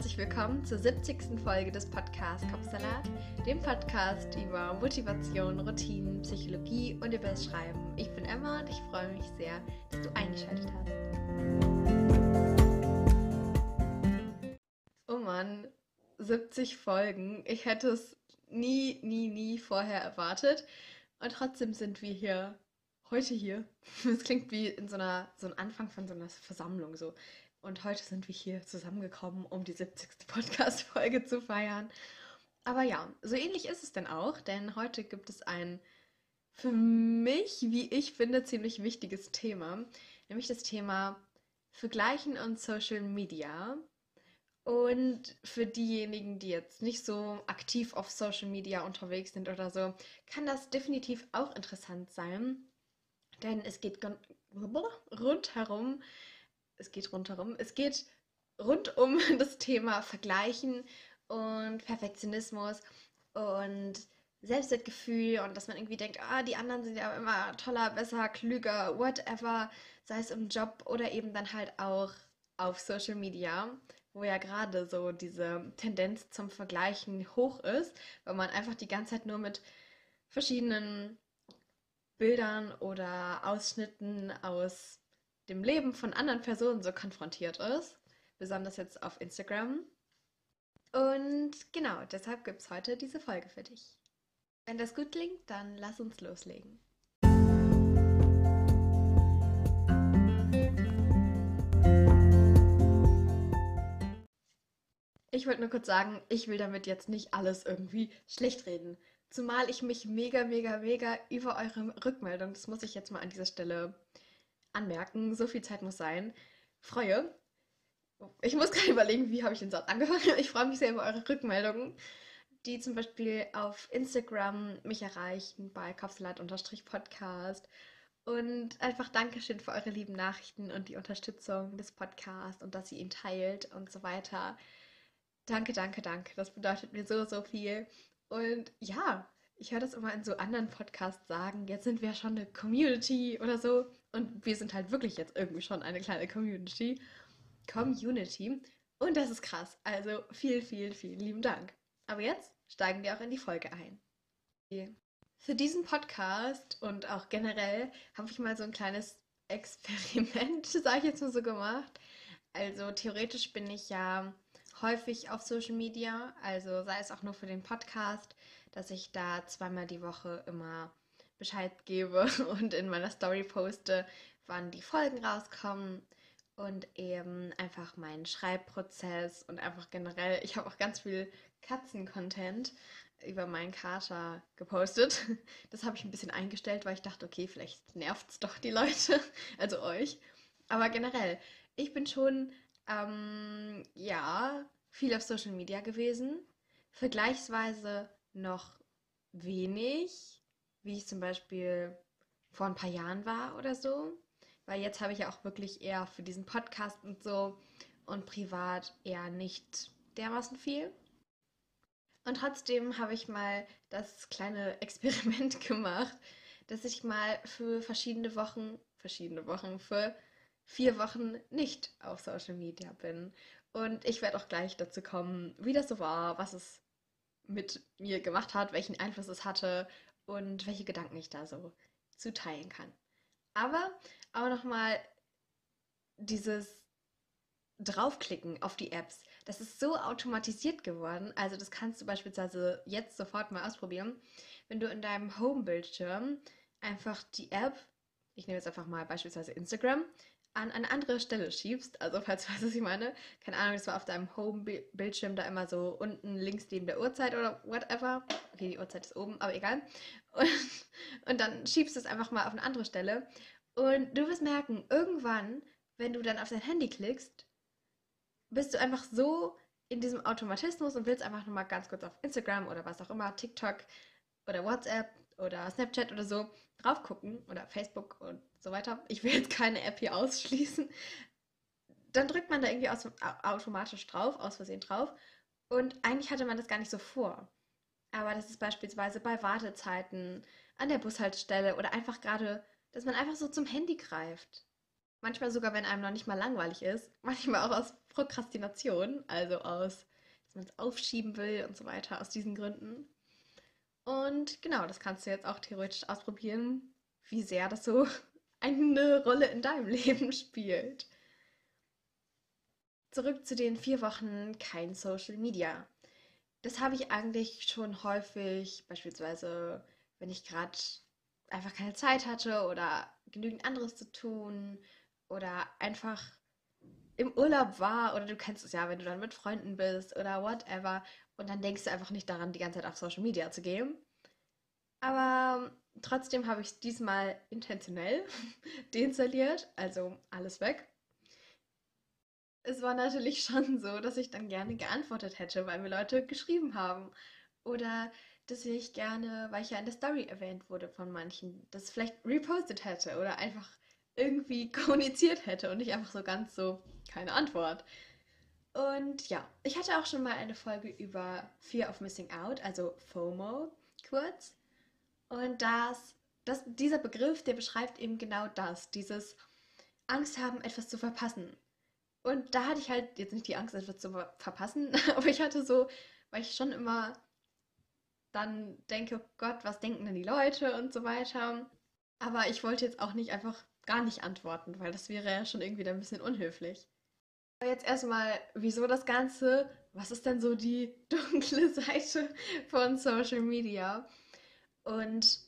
herzlich willkommen zur 70. Folge des Podcasts Kopfsalat, dem Podcast über Motivation, Routinen, Psychologie und über das Schreiben. Ich bin Emma und ich freue mich sehr, dass du eingeschaltet hast. Oh Mann, 70 Folgen. Ich hätte es nie, nie, nie vorher erwartet. Und trotzdem sind wir hier heute hier. Es klingt wie in so einer so ein Anfang von so einer Versammlung so. Und heute sind wir hier zusammengekommen, um die 70. Podcast-Folge zu feiern. Aber ja, so ähnlich ist es denn auch, denn heute gibt es ein für mich, wie ich finde, ziemlich wichtiges Thema, nämlich das Thema Vergleichen und Social Media. Und für diejenigen, die jetzt nicht so aktiv auf Social Media unterwegs sind oder so, kann das definitiv auch interessant sein. Denn es geht rundherum es geht rundherum. Es geht rund um das Thema Vergleichen und Perfektionismus und Selbstwertgefühl und dass man irgendwie denkt, ah, die anderen sind ja immer toller, besser, klüger, whatever, sei es im Job oder eben dann halt auch auf Social Media, wo ja gerade so diese Tendenz zum Vergleichen hoch ist, weil man einfach die ganze Zeit nur mit verschiedenen Bildern oder Ausschnitten aus dem Leben von anderen Personen so konfrontiert ist, besonders jetzt auf Instagram. Und genau, deshalb gibt es heute diese Folge für dich. Wenn das gut klingt, dann lass uns loslegen. Ich wollte nur kurz sagen, ich will damit jetzt nicht alles irgendwie schlecht reden. Zumal ich mich mega, mega, mega über eure Rückmeldung, das muss ich jetzt mal an dieser Stelle anmerken, so viel Zeit muss sein, freue. Ich muss gerade überlegen, wie habe ich den Satz angefangen. Ich freue mich sehr über eure Rückmeldungen, die zum Beispiel auf Instagram mich erreichen bei Kapselat-Podcast. Und einfach Dankeschön für eure lieben Nachrichten und die Unterstützung des Podcasts und dass ihr ihn teilt und so weiter. Danke, danke, danke. Das bedeutet mir so, so viel. Und ja, ich höre das immer in so anderen Podcasts sagen, jetzt sind wir schon eine Community oder so. Und wir sind halt wirklich jetzt irgendwie schon eine kleine Community. Community. Und das ist krass. Also vielen, vielen, vielen lieben Dank. Aber jetzt steigen wir auch in die Folge ein. Für diesen Podcast und auch generell habe ich mal so ein kleines Experiment, sage ich jetzt mal so gemacht. Also theoretisch bin ich ja häufig auf Social Media, also sei es auch nur für den Podcast dass ich da zweimal die Woche immer Bescheid gebe und in meiner Story poste, wann die Folgen rauskommen und eben einfach meinen Schreibprozess und einfach generell, ich habe auch ganz viel Katzen-Content über meinen Kater gepostet. Das habe ich ein bisschen eingestellt, weil ich dachte, okay, vielleicht nervt es doch die Leute, also euch. Aber generell, ich bin schon, ähm, ja, viel auf Social Media gewesen. Vergleichsweise noch wenig, wie ich zum Beispiel vor ein paar Jahren war oder so. Weil jetzt habe ich ja auch wirklich eher für diesen Podcast und so und privat eher nicht dermaßen viel. Und trotzdem habe ich mal das kleine Experiment gemacht, dass ich mal für verschiedene Wochen, verschiedene Wochen, für vier Wochen nicht auf Social Media bin. Und ich werde auch gleich dazu kommen, wie das so war, was es mit mir gemacht hat, welchen Einfluss es hatte und welche Gedanken ich da so zu teilen kann. Aber auch nochmal dieses Draufklicken auf die Apps, das ist so automatisiert geworden. Also das kannst du beispielsweise jetzt sofort mal ausprobieren, wenn du in deinem Home-Bildschirm einfach die App, ich nehme jetzt einfach mal beispielsweise Instagram, an eine andere Stelle schiebst, also falls du weißt, was ich meine, keine Ahnung, das war auf deinem Home-Bildschirm da immer so unten links neben der Uhrzeit oder whatever. Okay, die Uhrzeit ist oben, aber egal. Und, und dann schiebst du es einfach mal auf eine andere Stelle. Und du wirst merken, irgendwann, wenn du dann auf dein Handy klickst, bist du einfach so in diesem Automatismus und willst einfach nochmal ganz kurz auf Instagram oder was auch immer, TikTok oder WhatsApp oder Snapchat oder so drauf gucken oder Facebook so weiter. Ich will jetzt keine App hier ausschließen. Dann drückt man da irgendwie aus, automatisch drauf, aus Versehen drauf. Und eigentlich hatte man das gar nicht so vor. Aber das ist beispielsweise bei Wartezeiten, an der Bushaltestelle oder einfach gerade, dass man einfach so zum Handy greift. Manchmal sogar, wenn einem noch nicht mal langweilig ist. Manchmal auch aus Prokrastination, also aus, dass man es aufschieben will und so weiter, aus diesen Gründen. Und genau, das kannst du jetzt auch theoretisch ausprobieren, wie sehr das so eine Rolle in deinem Leben spielt. Zurück zu den vier Wochen kein Social Media. Das habe ich eigentlich schon häufig, beispielsweise, wenn ich gerade einfach keine Zeit hatte oder genügend anderes zu tun oder einfach im Urlaub war oder du kennst es ja, wenn du dann mit Freunden bist oder whatever und dann denkst du einfach nicht daran, die ganze Zeit auf Social Media zu gehen. Aber trotzdem habe ich es diesmal intentionell deinstalliert, also alles weg. Es war natürlich schon so, dass ich dann gerne geantwortet hätte, weil mir Leute geschrieben haben. Oder dass ich gerne, weil ich ja in der Story erwähnt wurde von manchen, das vielleicht repostet hätte oder einfach irgendwie kommuniziert hätte und nicht einfach so ganz so keine Antwort. Und ja, ich hatte auch schon mal eine Folge über Fear of Missing Out, also FOMO kurz. Und das, das, dieser Begriff, der beschreibt eben genau das, dieses Angst haben, etwas zu verpassen. Und da hatte ich halt jetzt nicht die Angst, etwas zu verpassen, aber ich hatte so, weil ich schon immer dann denke, oh Gott, was denken denn die Leute und so weiter. Aber ich wollte jetzt auch nicht einfach gar nicht antworten, weil das wäre ja schon irgendwie ein bisschen unhöflich. Aber jetzt erstmal, wieso das Ganze? Was ist denn so die dunkle Seite von Social Media? Und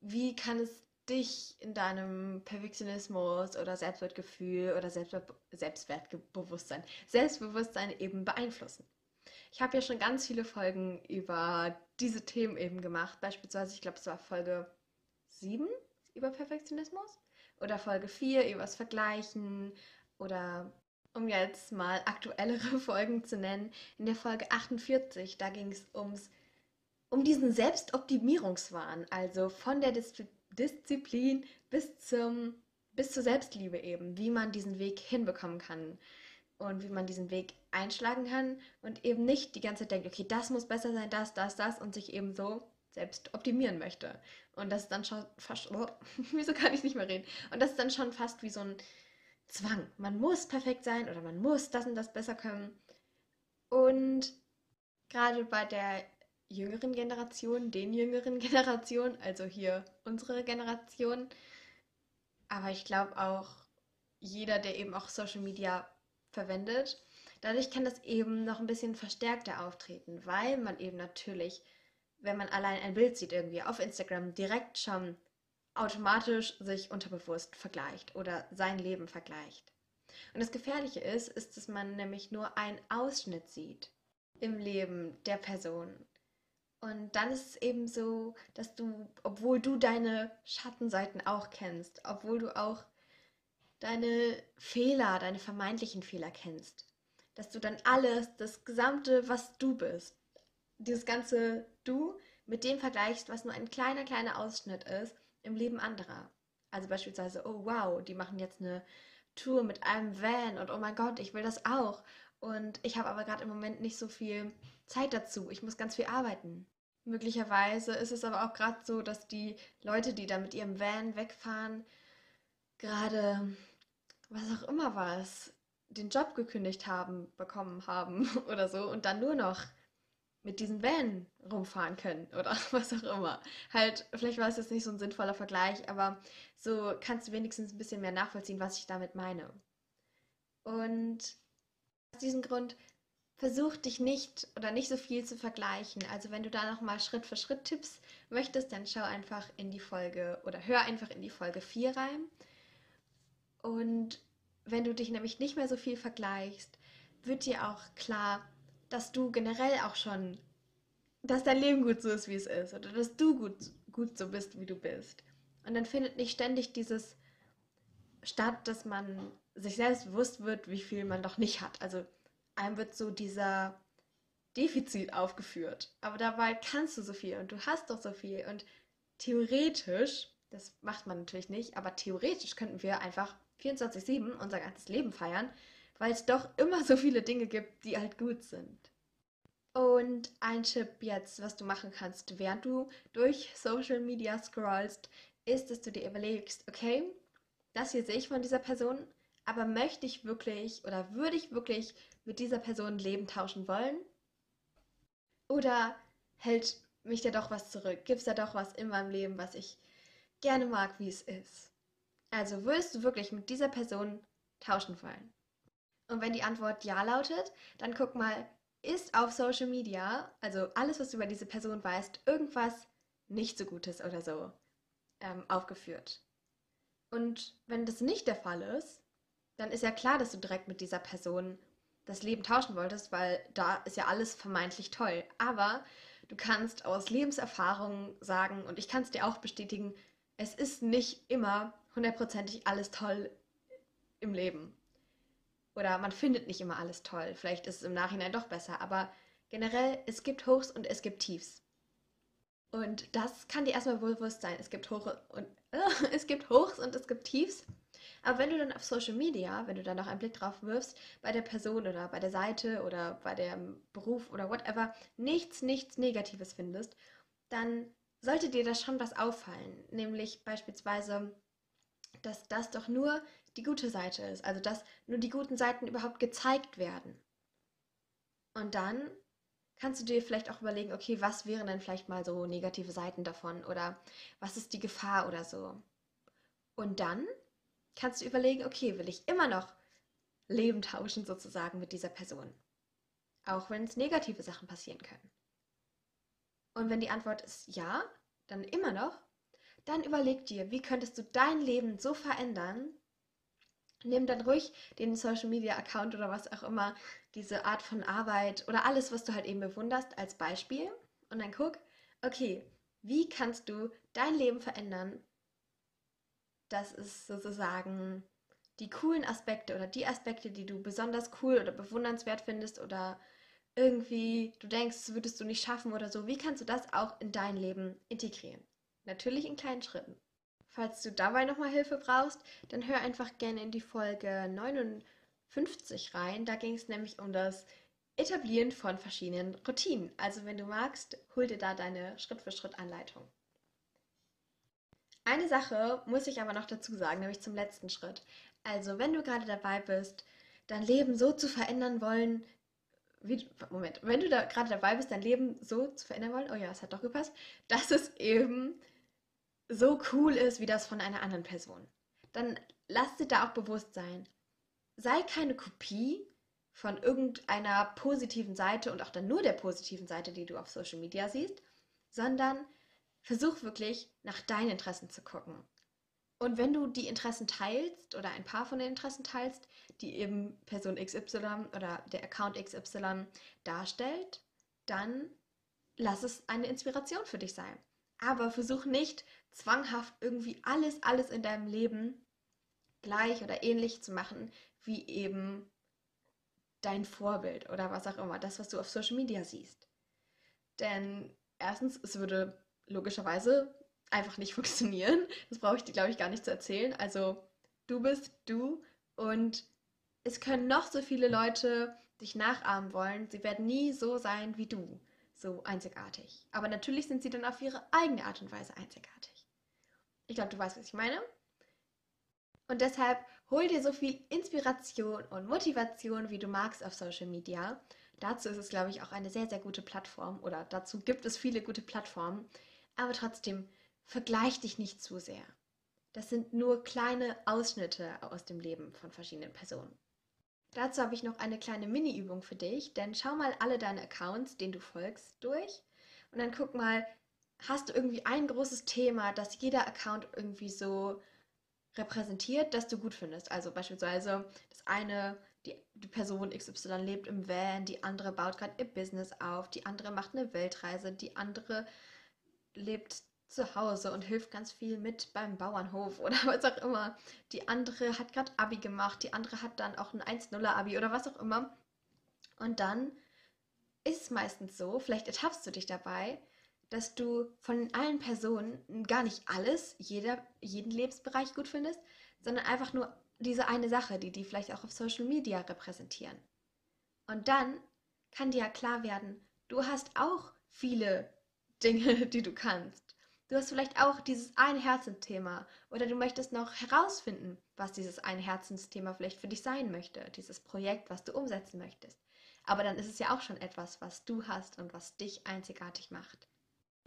wie kann es dich in deinem Perfektionismus oder Selbstwertgefühl oder Selbstwer Selbstwertbewusstsein, Selbstbewusstsein eben beeinflussen? Ich habe ja schon ganz viele Folgen über diese Themen eben gemacht. Beispielsweise, ich glaube, es war Folge 7 über Perfektionismus oder Folge 4 über das Vergleichen oder um jetzt mal aktuellere Folgen zu nennen, in der Folge 48, da ging es ums um diesen Selbstoptimierungswahn, also von der Dis Disziplin bis zum bis zur Selbstliebe eben, wie man diesen Weg hinbekommen kann und wie man diesen Weg einschlagen kann und eben nicht die ganze Zeit denkt, okay, das muss besser sein, das, das, das und sich eben so selbst optimieren möchte. Und das ist dann schon fast, oh, wieso kann ich nicht mehr reden? Und das ist dann schon fast wie so ein Zwang. Man muss perfekt sein oder man muss das und das besser können. Und gerade bei der jüngeren Generation, den jüngeren Generation, also hier unsere Generation, aber ich glaube auch jeder, der eben auch Social Media verwendet, dadurch kann das eben noch ein bisschen verstärkter auftreten, weil man eben natürlich wenn man allein ein Bild sieht irgendwie auf Instagram, direkt schon automatisch sich unterbewusst vergleicht oder sein Leben vergleicht. Und das Gefährliche ist, ist, dass man nämlich nur einen Ausschnitt sieht im Leben der Person. Und dann ist es eben so, dass du, obwohl du deine Schattenseiten auch kennst, obwohl du auch deine Fehler, deine vermeintlichen Fehler kennst, dass du dann alles, das Gesamte, was du bist, dieses ganze Du mit dem vergleichst, was nur ein kleiner, kleiner Ausschnitt ist im Leben anderer. Also beispielsweise, oh wow, die machen jetzt eine Tour mit einem Van und oh mein Gott, ich will das auch. Und ich habe aber gerade im Moment nicht so viel Zeit dazu. Ich muss ganz viel arbeiten. Möglicherweise ist es aber auch gerade so, dass die Leute, die da mit ihrem Van wegfahren, gerade was auch immer was, den Job gekündigt haben, bekommen haben oder so und dann nur noch mit diesem Van rumfahren können oder was auch immer. Halt, vielleicht war es jetzt nicht so ein sinnvoller Vergleich, aber so kannst du wenigstens ein bisschen mehr nachvollziehen, was ich damit meine. Und aus diesem Grund versuch dich nicht oder nicht so viel zu vergleichen. Also wenn du da nochmal Schritt für Schritt Tipps möchtest, dann schau einfach in die Folge oder hör einfach in die Folge 4 rein. Und wenn du dich nämlich nicht mehr so viel vergleichst, wird dir auch klar, dass du generell auch schon, dass dein Leben gut so ist, wie es ist, oder dass du gut, gut so bist, wie du bist. Und dann findet nicht ständig dieses statt, dass man sich selbst bewusst wird, wie viel man doch nicht hat. Also einem wird so dieser Defizit aufgeführt. Aber dabei kannst du so viel und du hast doch so viel. Und theoretisch, das macht man natürlich nicht, aber theoretisch könnten wir einfach 24-7 unser ganzes Leben feiern weil es doch immer so viele Dinge gibt, die halt gut sind. Und ein Tipp jetzt, was du machen kannst, während du durch Social Media scrollst, ist, dass du dir überlegst, okay, das hier sehe ich von dieser Person, aber möchte ich wirklich oder würde ich wirklich mit dieser Person Leben tauschen wollen? Oder hält mich da doch was zurück? Gibt es da doch was in meinem Leben, was ich gerne mag, wie es ist? Also würdest du wirklich mit dieser Person tauschen wollen? Und wenn die Antwort ja lautet, dann guck mal, ist auf Social Media, also alles, was du über diese Person weißt, irgendwas nicht so Gutes oder so ähm, aufgeführt. Und wenn das nicht der Fall ist, dann ist ja klar, dass du direkt mit dieser Person das Leben tauschen wolltest, weil da ist ja alles vermeintlich toll. Aber du kannst aus Lebenserfahrung sagen, und ich kann es dir auch bestätigen, es ist nicht immer hundertprozentig alles toll im Leben. Oder man findet nicht immer alles toll. Vielleicht ist es im Nachhinein doch besser. Aber generell, es gibt Hochs und es gibt Tiefs. Und das kann dir erstmal bewusst sein. Es gibt Hoch und äh, es gibt Hochs und es gibt Tiefs. Aber wenn du dann auf Social Media, wenn du da noch einen Blick drauf wirfst, bei der Person oder bei der Seite oder bei dem Beruf oder whatever, nichts, nichts Negatives findest, dann sollte dir da schon was auffallen. Nämlich beispielsweise, dass das doch nur die gute Seite ist. Also dass nur die guten Seiten überhaupt gezeigt werden. Und dann kannst du dir vielleicht auch überlegen, okay, was wären denn vielleicht mal so negative Seiten davon oder was ist die Gefahr oder so. Und dann kannst du überlegen, okay, will ich immer noch Leben tauschen sozusagen mit dieser Person. Auch wenn es negative Sachen passieren können. Und wenn die Antwort ist ja, dann immer noch, dann überleg dir, wie könntest du dein Leben so verändern, nimm dann ruhig den Social Media Account oder was auch immer, diese Art von Arbeit oder alles, was du halt eben bewunderst, als Beispiel und dann guck, okay, wie kannst du dein Leben verändern, dass es sozusagen die coolen Aspekte oder die Aspekte, die du besonders cool oder bewundernswert findest oder irgendwie du denkst, würdest du nicht schaffen oder so, wie kannst du das auch in dein Leben integrieren? Natürlich in kleinen Schritten. Falls du dabei nochmal Hilfe brauchst, dann hör einfach gerne in die Folge 59 rein. Da ging es nämlich um das Etablieren von verschiedenen Routinen. Also wenn du magst, hol dir da deine Schritt-für-Schritt-Anleitung. Eine Sache muss ich aber noch dazu sagen, nämlich zum letzten Schritt. Also wenn du gerade dabei bist, dein Leben so zu verändern wollen, wie, Moment, wenn du da gerade dabei bist, dein Leben so zu verändern wollen, oh ja, es hat doch gepasst, dass es eben so cool ist wie das von einer anderen Person. Dann lass dir da auch bewusst sein. Sei keine Kopie von irgendeiner positiven Seite und auch dann nur der positiven Seite, die du auf Social Media siehst, sondern versuch wirklich nach deinen Interessen zu gucken. Und wenn du die Interessen teilst oder ein paar von den Interessen teilst, die eben Person XY oder der Account XY darstellt, dann lass es eine Inspiration für dich sein. Aber versuch nicht zwanghaft irgendwie alles, alles in deinem Leben gleich oder ähnlich zu machen, wie eben dein Vorbild oder was auch immer, das, was du auf Social Media siehst. Denn erstens, es würde logischerweise einfach nicht funktionieren. Das brauche ich dir, glaube ich, gar nicht zu erzählen. Also, du bist du und es können noch so viele Leute dich nachahmen wollen. Sie werden nie so sein wie du so einzigartig. Aber natürlich sind sie dann auf ihre eigene Art und Weise einzigartig. Ich glaube, du weißt, was ich meine. Und deshalb hol dir so viel Inspiration und Motivation, wie du magst auf Social Media. Dazu ist es, glaube ich, auch eine sehr, sehr gute Plattform oder dazu gibt es viele gute Plattformen. Aber trotzdem, vergleich dich nicht zu sehr. Das sind nur kleine Ausschnitte aus dem Leben von verschiedenen Personen. Dazu habe ich noch eine kleine Mini-Übung für dich, denn schau mal alle deine Accounts, denen du folgst, durch und dann guck mal, hast du irgendwie ein großes Thema, das jeder Account irgendwie so repräsentiert, das du gut findest. Also beispielsweise das eine, die, die Person XY lebt im Van, die andere baut gerade ihr Business auf, die andere macht eine Weltreise, die andere lebt zu Hause und hilft ganz viel mit beim Bauernhof oder was auch immer. Die andere hat gerade Abi gemacht, die andere hat dann auch ein 1-0er Abi oder was auch immer. Und dann ist es meistens so, vielleicht ertappst du dich dabei, dass du von allen Personen gar nicht alles, jeder, jeden Lebensbereich gut findest, sondern einfach nur diese eine Sache, die die vielleicht auch auf Social Media repräsentieren. Und dann kann dir ja klar werden, du hast auch viele Dinge, die du kannst. Du hast vielleicht auch dieses ein Herzensthema oder du möchtest noch herausfinden, was dieses ein Herzensthema vielleicht für dich sein möchte, dieses Projekt, was du umsetzen möchtest. Aber dann ist es ja auch schon etwas, was du hast und was dich einzigartig macht.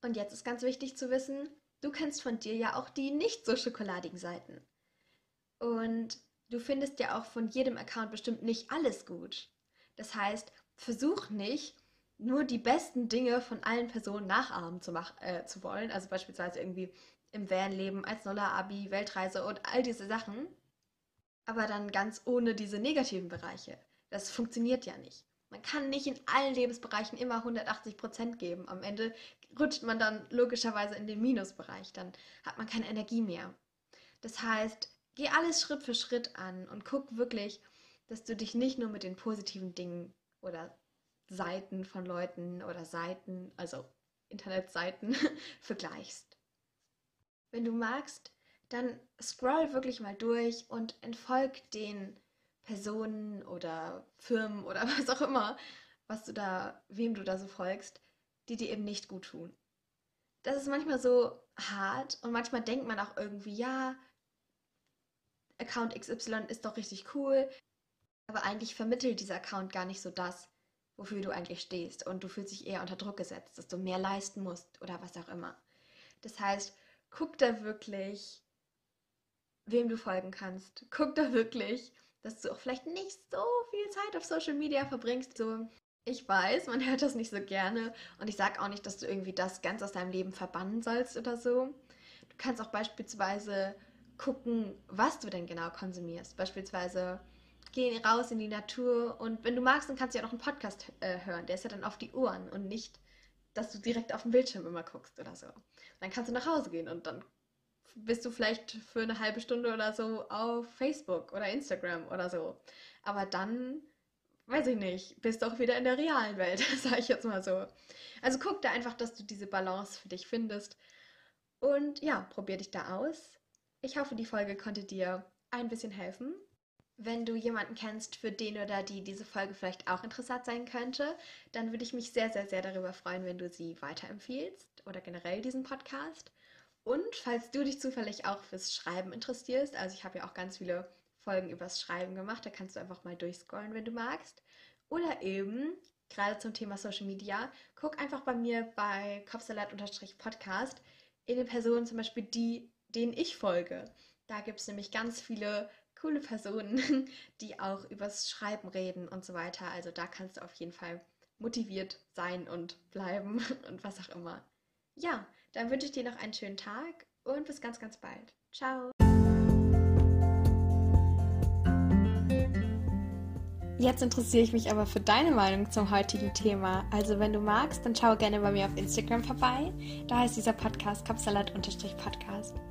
Und jetzt ist ganz wichtig zu wissen, du kennst von dir ja auch die nicht so schokoladigen Seiten. Und du findest ja auch von jedem Account bestimmt nicht alles gut. Das heißt, versuch nicht, nur die besten Dinge von allen Personen nachahmen zu, mach, äh, zu wollen. Also beispielsweise irgendwie im Van-Leben, als Noller-Abi, Weltreise und all diese Sachen. Aber dann ganz ohne diese negativen Bereiche. Das funktioniert ja nicht. Man kann nicht in allen Lebensbereichen immer 180 Prozent geben. Am Ende rutscht man dann logischerweise in den Minusbereich. Dann hat man keine Energie mehr. Das heißt, geh alles Schritt für Schritt an und guck wirklich, dass du dich nicht nur mit den positiven Dingen oder Seiten von Leuten oder Seiten, also Internetseiten, vergleichst. Wenn du magst, dann scroll wirklich mal durch und entfolg den Personen oder Firmen oder was auch immer, was du da, wem du da so folgst, die dir eben nicht gut tun. Das ist manchmal so hart und manchmal denkt man auch irgendwie, ja, Account XY ist doch richtig cool, aber eigentlich vermittelt dieser Account gar nicht so das, wofür du eigentlich stehst und du fühlst dich eher unter Druck gesetzt, dass du mehr leisten musst oder was auch immer. Das heißt, guck da wirklich, wem du folgen kannst. Guck da wirklich, dass du auch vielleicht nicht so viel Zeit auf Social Media verbringst. So, ich weiß, man hört das nicht so gerne und ich sage auch nicht, dass du irgendwie das ganz aus deinem Leben verbannen sollst oder so. Du kannst auch beispielsweise gucken, was du denn genau konsumierst. Beispielsweise geh raus in die Natur und wenn du magst, dann kannst du ja noch einen Podcast äh, hören. Der ist ja dann auf die Ohren und nicht, dass du direkt auf den Bildschirm immer guckst oder so. Dann kannst du nach Hause gehen und dann bist du vielleicht für eine halbe Stunde oder so auf Facebook oder Instagram oder so. Aber dann, weiß ich nicht, bist du auch wieder in der realen Welt, sage ich jetzt mal so. Also guck da einfach, dass du diese Balance für dich findest. Und ja, probier dich da aus. Ich hoffe, die Folge konnte dir ein bisschen helfen. Wenn du jemanden kennst, für den oder die diese Folge vielleicht auch interessant sein könnte, dann würde ich mich sehr, sehr, sehr darüber freuen, wenn du sie weiterempfiehlst oder generell diesen Podcast. Und falls du dich zufällig auch fürs Schreiben interessierst, also ich habe ja auch ganz viele Folgen übers Schreiben gemacht, da kannst du einfach mal durchscrollen, wenn du magst. Oder eben, gerade zum Thema Social Media, guck einfach bei mir bei Kopfsalat-Podcast in den Personen zum Beispiel, die, denen ich folge. Da gibt es nämlich ganz viele coole Personen, die auch übers Schreiben reden und so weiter. Also da kannst du auf jeden Fall motiviert sein und bleiben und was auch immer. Ja, dann wünsche ich dir noch einen schönen Tag und bis ganz, ganz bald. Ciao. Jetzt interessiere ich mich aber für deine Meinung zum heutigen Thema. Also wenn du magst, dann schau gerne bei mir auf Instagram vorbei. Da heißt dieser Podcast Kapsalat-Podcast.